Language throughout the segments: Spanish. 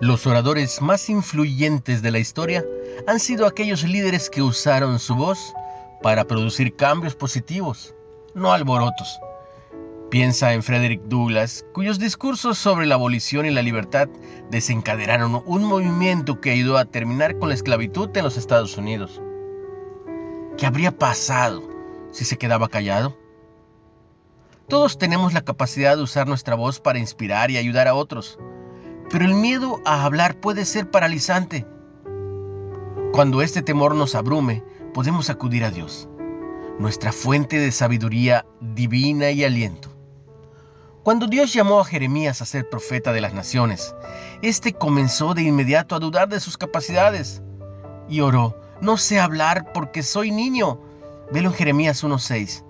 Los oradores más influyentes de la historia han sido aquellos líderes que usaron su voz para producir cambios positivos, no alborotos. Piensa en Frederick Douglass, cuyos discursos sobre la abolición y la libertad desencadenaron un movimiento que ayudó a terminar con la esclavitud en los Estados Unidos. ¿Qué habría pasado si se quedaba callado? Todos tenemos la capacidad de usar nuestra voz para inspirar y ayudar a otros, pero el miedo a hablar puede ser paralizante. Cuando este temor nos abrume, podemos acudir a Dios, nuestra fuente de sabiduría divina y aliento. Cuando Dios llamó a Jeremías a ser profeta de las naciones, éste comenzó de inmediato a dudar de sus capacidades y oró, no sé hablar porque soy niño. Velo en Jeremías 1.6.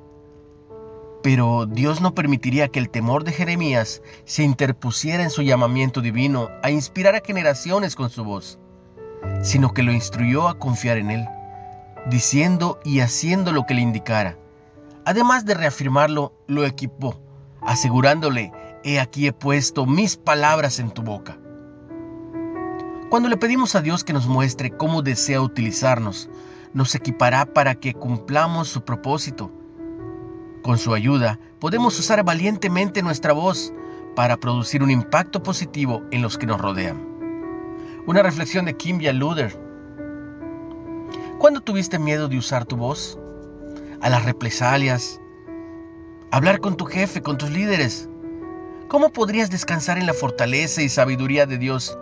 Pero Dios no permitiría que el temor de Jeremías se interpusiera en su llamamiento divino a inspirar a generaciones con su voz, sino que lo instruyó a confiar en Él, diciendo y haciendo lo que le indicara. Además de reafirmarlo, lo equipó, asegurándole, he aquí he puesto mis palabras en tu boca. Cuando le pedimos a Dios que nos muestre cómo desea utilizarnos, nos equipará para que cumplamos su propósito con su ayuda, podemos usar valientemente nuestra voz para producir un impacto positivo en los que nos rodean. Una reflexión de Kimbia Luder. ¿Cuándo tuviste miedo de usar tu voz? A las represalias. Hablar con tu jefe, con tus líderes. ¿Cómo podrías descansar en la fortaleza y sabiduría de Dios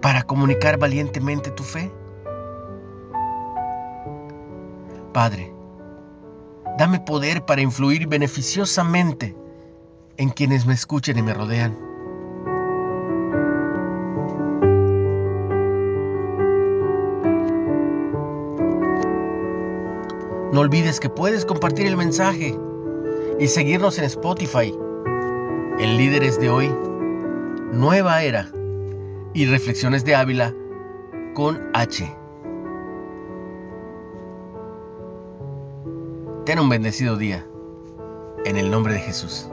para comunicar valientemente tu fe? Padre, Dame poder para influir beneficiosamente en quienes me escuchen y me rodean. No olvides que puedes compartir el mensaje y seguirnos en Spotify, en Líderes de Hoy, Nueva Era y Reflexiones de Ávila con H. Ten un bendecido día. En el nombre de Jesús.